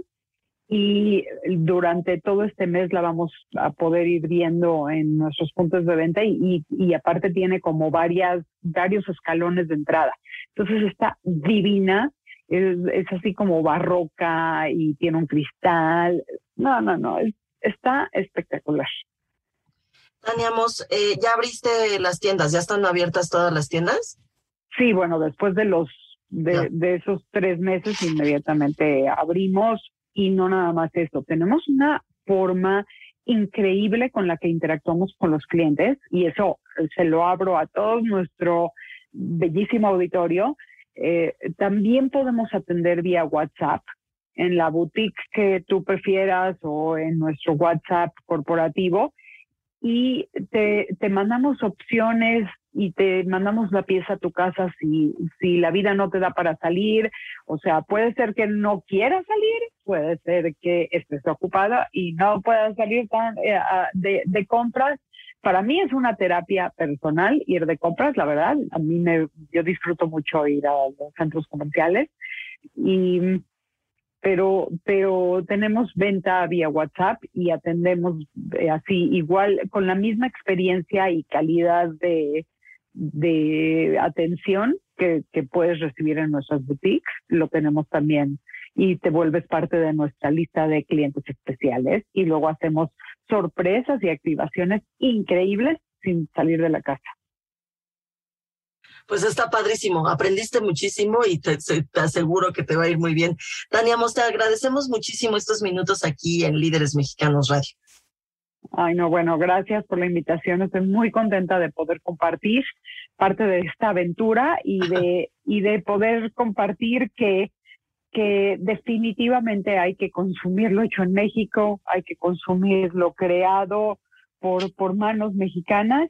y durante todo este mes la vamos a poder ir viendo en nuestros puntos de venta y, y, aparte tiene como varias, varios escalones de entrada. Entonces está divina, es, es, así como barroca y tiene un cristal. No, no, no, está espectacular. Tania eh, ¿ya abriste las tiendas? ¿Ya están abiertas todas las tiendas? Sí, bueno, después de los de, de esos tres meses inmediatamente abrimos y no nada más eso, tenemos una forma increíble con la que interactuamos con los clientes y eso se lo abro a todo nuestro bellísimo auditorio. Eh, también podemos atender vía WhatsApp. En la boutique que tú prefieras o en nuestro WhatsApp corporativo. Y te, te mandamos opciones y te mandamos la pieza a tu casa si, si la vida no te da para salir. O sea, puede ser que no quieras salir, puede ser que estés ocupada y no puedas salir tan, eh, de, de, compras. Para mí es una terapia personal ir de compras, la verdad. A mí me, yo disfruto mucho ir a los centros comerciales y pero, pero tenemos venta vía WhatsApp y atendemos eh, así igual con la misma experiencia y calidad de, de atención que, que, puedes recibir en nuestras boutiques, lo tenemos también y te vuelves parte de nuestra lista de clientes especiales y luego hacemos sorpresas y activaciones increíbles sin salir de la casa. Pues está padrísimo, aprendiste muchísimo y te, te, aseguro que te va a ir muy bien. Tania Mos, te agradecemos muchísimo estos minutos aquí en Líderes Mexicanos Radio. Ay, no, bueno, gracias por la invitación. Estoy muy contenta de poder compartir parte de esta aventura y de, y de poder compartir que, que definitivamente hay que consumir lo hecho en México, hay que consumir lo creado por, por manos mexicanas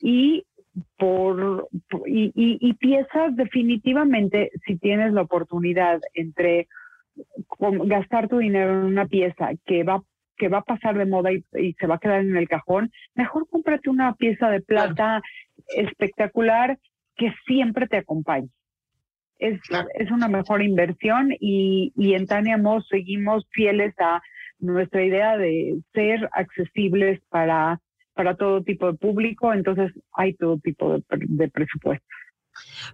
y por y, y, y piezas definitivamente si tienes la oportunidad entre gastar tu dinero en una pieza que va que va a pasar de moda y, se va a quedar en el cajón, mejor cómprate una pieza de plata espectacular que siempre te acompañe. Es, es una mejor inversión y, y en Tania Moss seguimos fieles a nuestra idea de ser accesibles para, para todo tipo de público, entonces hay todo tipo de, de presupuestos.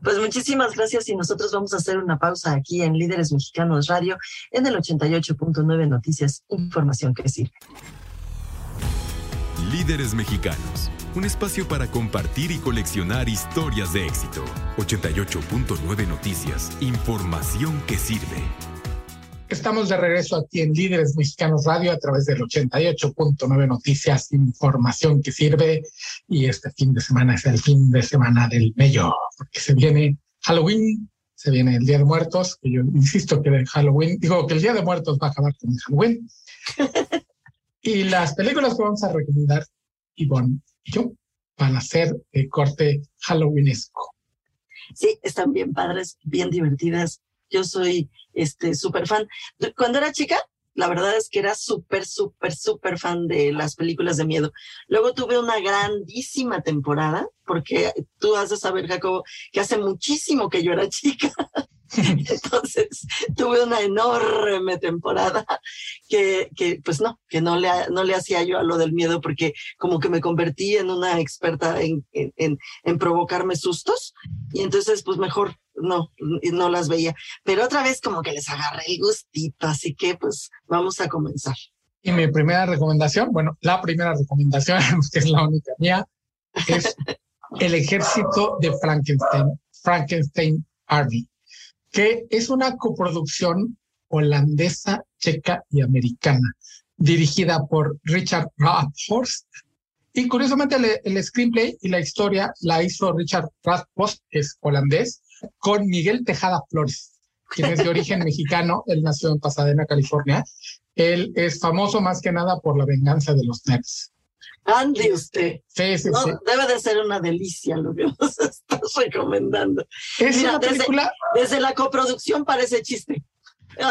Pues muchísimas gracias y nosotros vamos a hacer una pausa aquí en Líderes Mexicanos Radio en el 88.9 Noticias, información que sirve. Líderes Mexicanos, un espacio para compartir y coleccionar historias de éxito. 88.9 Noticias, información que sirve. Estamos de regreso aquí en Líderes Mexicanos Radio a través del 88.9 Noticias, información que sirve. Y este fin de semana es el fin de semana del bello, porque se viene Halloween, se viene el Día de Muertos, que yo insisto que Halloween, digo que el Día de Muertos va a acabar con Halloween. y las películas que vamos a recomendar, Ivonne y yo, van a ser de corte Halloweenesco. Sí, están bien padres, bien divertidas yo soy este súper fan. Cuando era chica, la verdad es que era súper, súper, súper fan de las películas de miedo. Luego tuve una grandísima temporada, porque tú has de saber, Jacobo, que hace muchísimo que yo era chica. Entonces tuve una enorme temporada que, que pues no, que no le, no le hacía yo a lo del miedo porque como que me convertí en una experta en, en, en provocarme sustos y entonces pues mejor no, no las veía. Pero otra vez como que les agarré el gustito, así que pues vamos a comenzar. Y mi primera recomendación, bueno, la primera recomendación, que es la única mía, es El ejército de Frankenstein, Frankenstein Army, que es una coproducción holandesa, checa y americana, dirigida por Richard Rathhorst. Y curiosamente el, el, screenplay y la historia la hizo Richard Rathhorst, que es holandés, con Miguel Tejada Flores, quien es de origen mexicano, él nació en Pasadena, California. Él es famoso más que nada por la venganza de los nerds. Ande usted. Sí, sí, no, sí. Debe de ser una delicia lo que nos estás recomendando. Es Mira, una película. Desde, desde, la coproducción parece chiste.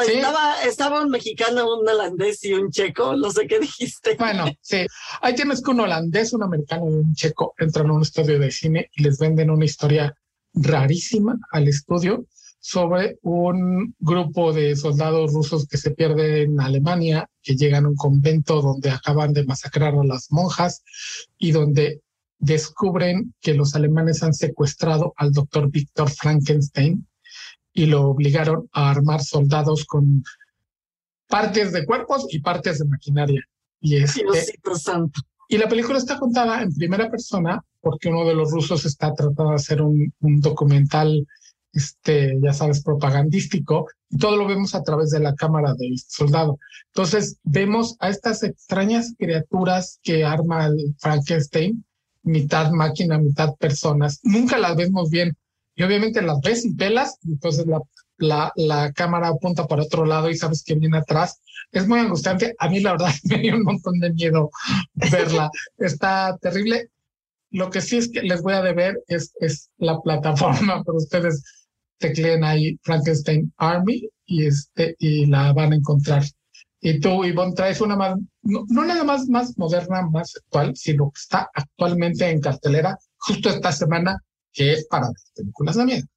¿Sí? Estaba, estaba un mexicano, un holandés y un checo, no sé qué dijiste. Bueno, sí. Ahí tienes que un holandés, un americano y un checo entran a un estudio de cine y les venden una historia rarísima al estudio sobre un grupo de soldados rusos que se pierden en Alemania, que llegan a un convento donde acaban de masacrar a las monjas y donde descubren que los alemanes han secuestrado al doctor Víctor Frankenstein y lo obligaron a armar soldados con partes de cuerpos y partes de maquinaria. Y, este, santo. Y la película está contada en primera persona porque uno de los rusos está tratando de hacer un, documental este, ya sabes, propagandístico, y todo lo vemos a través de la cámara del soldado. Entonces, vemos a estas extrañas criaturas que arma el Frankenstein, mitad máquina, mitad personas. Nunca las vemos bien. Y obviamente las ves y velas, y entonces la, la, la cámara apunta para otro lado y sabes que viene atrás. Es muy angustiante. A mí, la verdad, me dio un montón de miedo verla. Está terrible. Lo que sí es que les voy a deber es, es la plataforma, pero ustedes tecleen ahí Frankenstein Army y, este, y la van a encontrar. Y tú, Ivonne, traes una más, no, no, nada más más moderna, más actual, sino que está actualmente en cartelera justo esta semana, que es para las películas de miedo.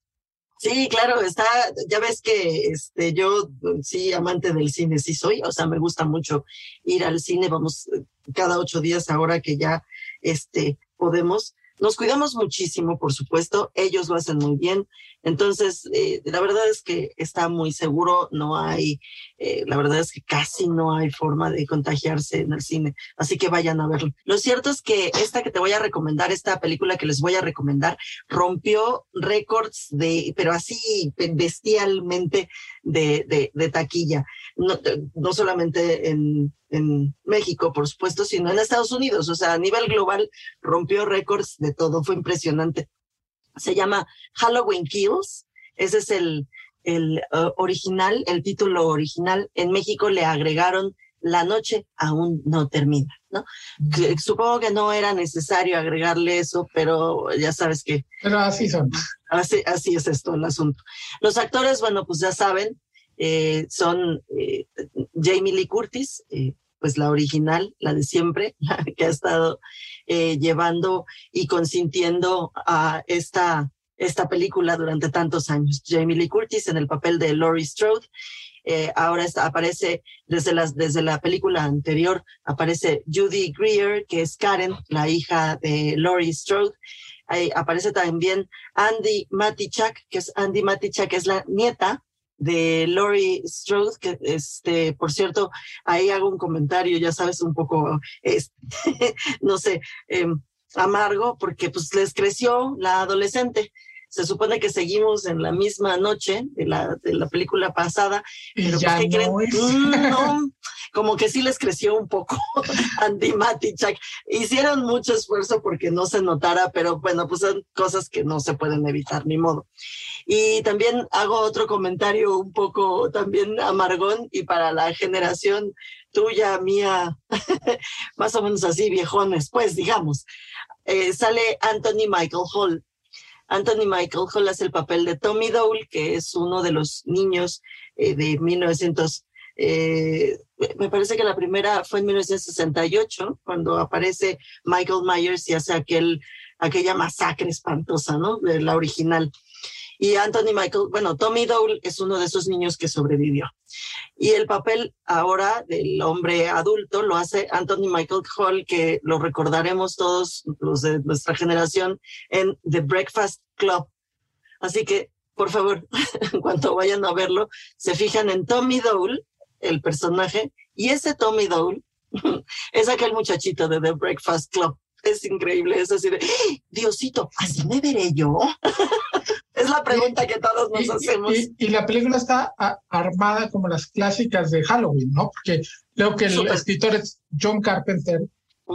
Sí, claro, está, ya ves que este, yo sí, amante del cine, sí soy, o sea, me gusta mucho ir al cine, vamos cada ocho días ahora que ya este, podemos. Nos cuidamos muchísimo, por supuesto, ellos lo hacen muy bien. Entonces, eh, la verdad es que está muy seguro, no hay, eh, la verdad es que casi no hay forma de contagiarse en el cine, así que vayan a verlo. Lo cierto es que esta que te voy a recomendar, esta película que les voy a recomendar, rompió récords de, pero así bestialmente de, de, de taquilla, no, no solamente en, en México, por supuesto, sino en Estados Unidos. O sea, a nivel global rompió récords de todo, fue impresionante. Se llama Halloween Kills. Ese es el, el uh, original, el título original. En México le agregaron La noche aún no termina, ¿no? Que, supongo que no era necesario agregarle eso, pero ya sabes que. Pero así son. Así, así es esto el asunto. Los actores, bueno, pues ya saben, eh, son eh, Jamie Lee Curtis, eh, pues la original, la de siempre, que ha estado llevando y consintiendo a esta, esta película durante tantos años. Jamie Lee Curtis en el papel de Laurie Strode. Ahora está, aparece desde, las, desde la película anterior, aparece Judy Greer, que es Karen, la hija de Laurie Strode. Ahí aparece también Andy Matichak, que es Andy Matichak, que es la nieta de Laurie Strode, que este, por cierto, ahí hago un comentario, ya sabes, un poco, este, no sé, eh, amargo, porque pues les creció la adolescente. Se supone que seguimos en la misma noche de la, de la película pasada, pero ya pues, ¿qué no creen? es. No, como que sí les creció un poco Andy Matichak. Hicieron mucho esfuerzo porque no se notara, pero bueno, pues son cosas que no se pueden evitar, ni modo. Y también hago otro comentario un poco también amargón y para la generación tuya, mía, más o menos así, viejones, pues digamos, eh, sale Anthony Michael Hall. Anthony Michael Hall hace el papel de Tommy Dole, que es uno de los niños eh, de 1900. Eh, me parece que la primera fue en 1968, cuando aparece Michael Myers y hace aquel, aquella masacre espantosa, ¿no? De la original. Y Anthony Michael, bueno, Tommy Dole es uno de esos niños que sobrevivió. Y el papel ahora del hombre adulto lo hace Anthony Michael Hall, que lo recordaremos todos los de nuestra generación en The Breakfast Club. Así que, por favor, en cuanto vayan a verlo, se fijan en Tommy Dole, el personaje, y ese Tommy Dole es aquel muchachito de The Breakfast Club. Es increíble, es así de, ¡Ah! Diosito, ¿así me veré yo? es la pregunta que todos nos hacemos. Y, la película está armada como las clásicas de Halloween, ¿no? Porque creo que el escritor es John Carpenter,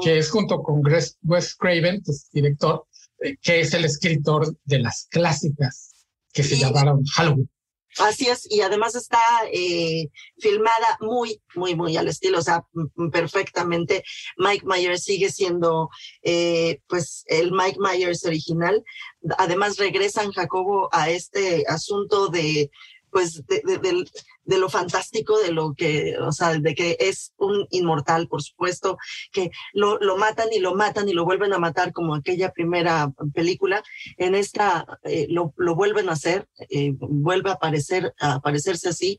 que es junto con Wes Craven, que es director, eh, que es el escritor de las clásicas que se llamaron Halloween. Así es, y además está eh, filmada muy, muy, muy al estilo, o sea, perfectamente. Mike Myers sigue siendo, eh, pues, el Mike Myers original. Además, regresan, Jacobo, a este asunto de, pues, de, de, lo fantástico, de lo que, o sea, de que es un inmortal, por supuesto, que lo, matan y lo matan y lo vuelven a matar como aquella primera película. En esta eh, lo, lo, vuelven a hacer, eh, vuelve a aparecer, aparecerse así.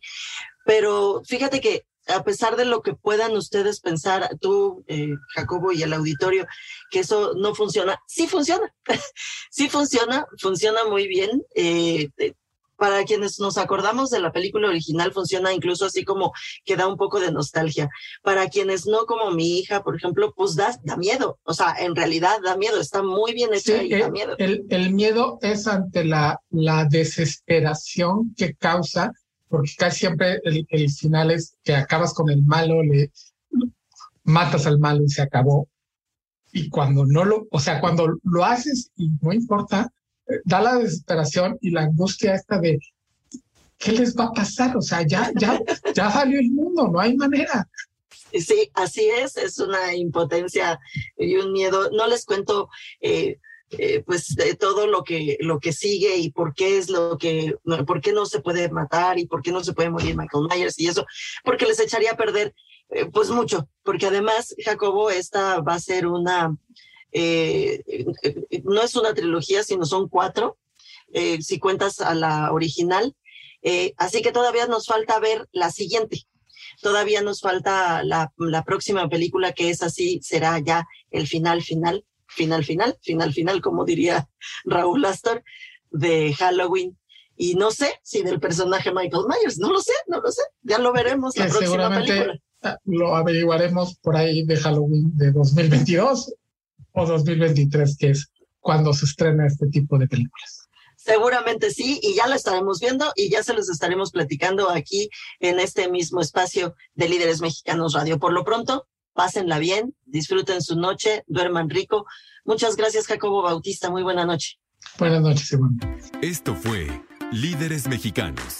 Pero fíjate que a pesar de lo que puedan ustedes pensar, tú, eh, Jacobo, y el auditorio, que eso no funciona, sí funciona, sí funciona, funciona muy bien. Eh, para quienes nos acordamos de la película original funciona incluso así como que da un poco de nostalgia. Para quienes no, como mi hija, por ejemplo, pues da, da miedo. O sea, en realidad da miedo, está muy bien hecha y da el, miedo. El, el, miedo es ante la, la desesperación que causa, porque casi siempre el, el final es que acabas con el malo, le matas al malo y se acabó. Y cuando no lo, o sea, cuando lo haces y no importa, da la desesperación y la angustia esta de ¿qué les va a pasar? O sea, ya, ya, ya salió el mundo, no hay manera. Sí, así es, es una impotencia y un miedo. No les cuento eh, eh, pues de todo lo que, lo que sigue y por qué es lo que, por qué no se puede matar y por qué no se puede morir Michael Myers y eso, porque les echaría a perder eh, pues mucho, porque además, Jacobo, esta va a ser una, eh, no es una trilogía, sino son cuatro, eh, si cuentas a la original. Eh, así que todavía nos falta ver la siguiente. Todavía nos falta la, la próxima película que es así, será ya el final, final, final, final, final, final, como diría Raúl Astor, de Halloween. Y no sé si del personaje Michael Myers, no lo sé, no lo sé, ya lo veremos la próxima película. Lo averiguaremos por ahí de Halloween de 2022 o 2023, que es cuando se estrena este tipo de películas. Seguramente sí, y ya lo estaremos viendo y ya se los estaremos platicando aquí en este mismo espacio de Líderes Mexicanos Radio. Por lo pronto, pásenla bien, disfruten su noche, duerman rico. Muchas gracias, Jacobo Bautista. Muy buena noche. Buenas noches, Iván. Esto fue Líderes Mexicanos.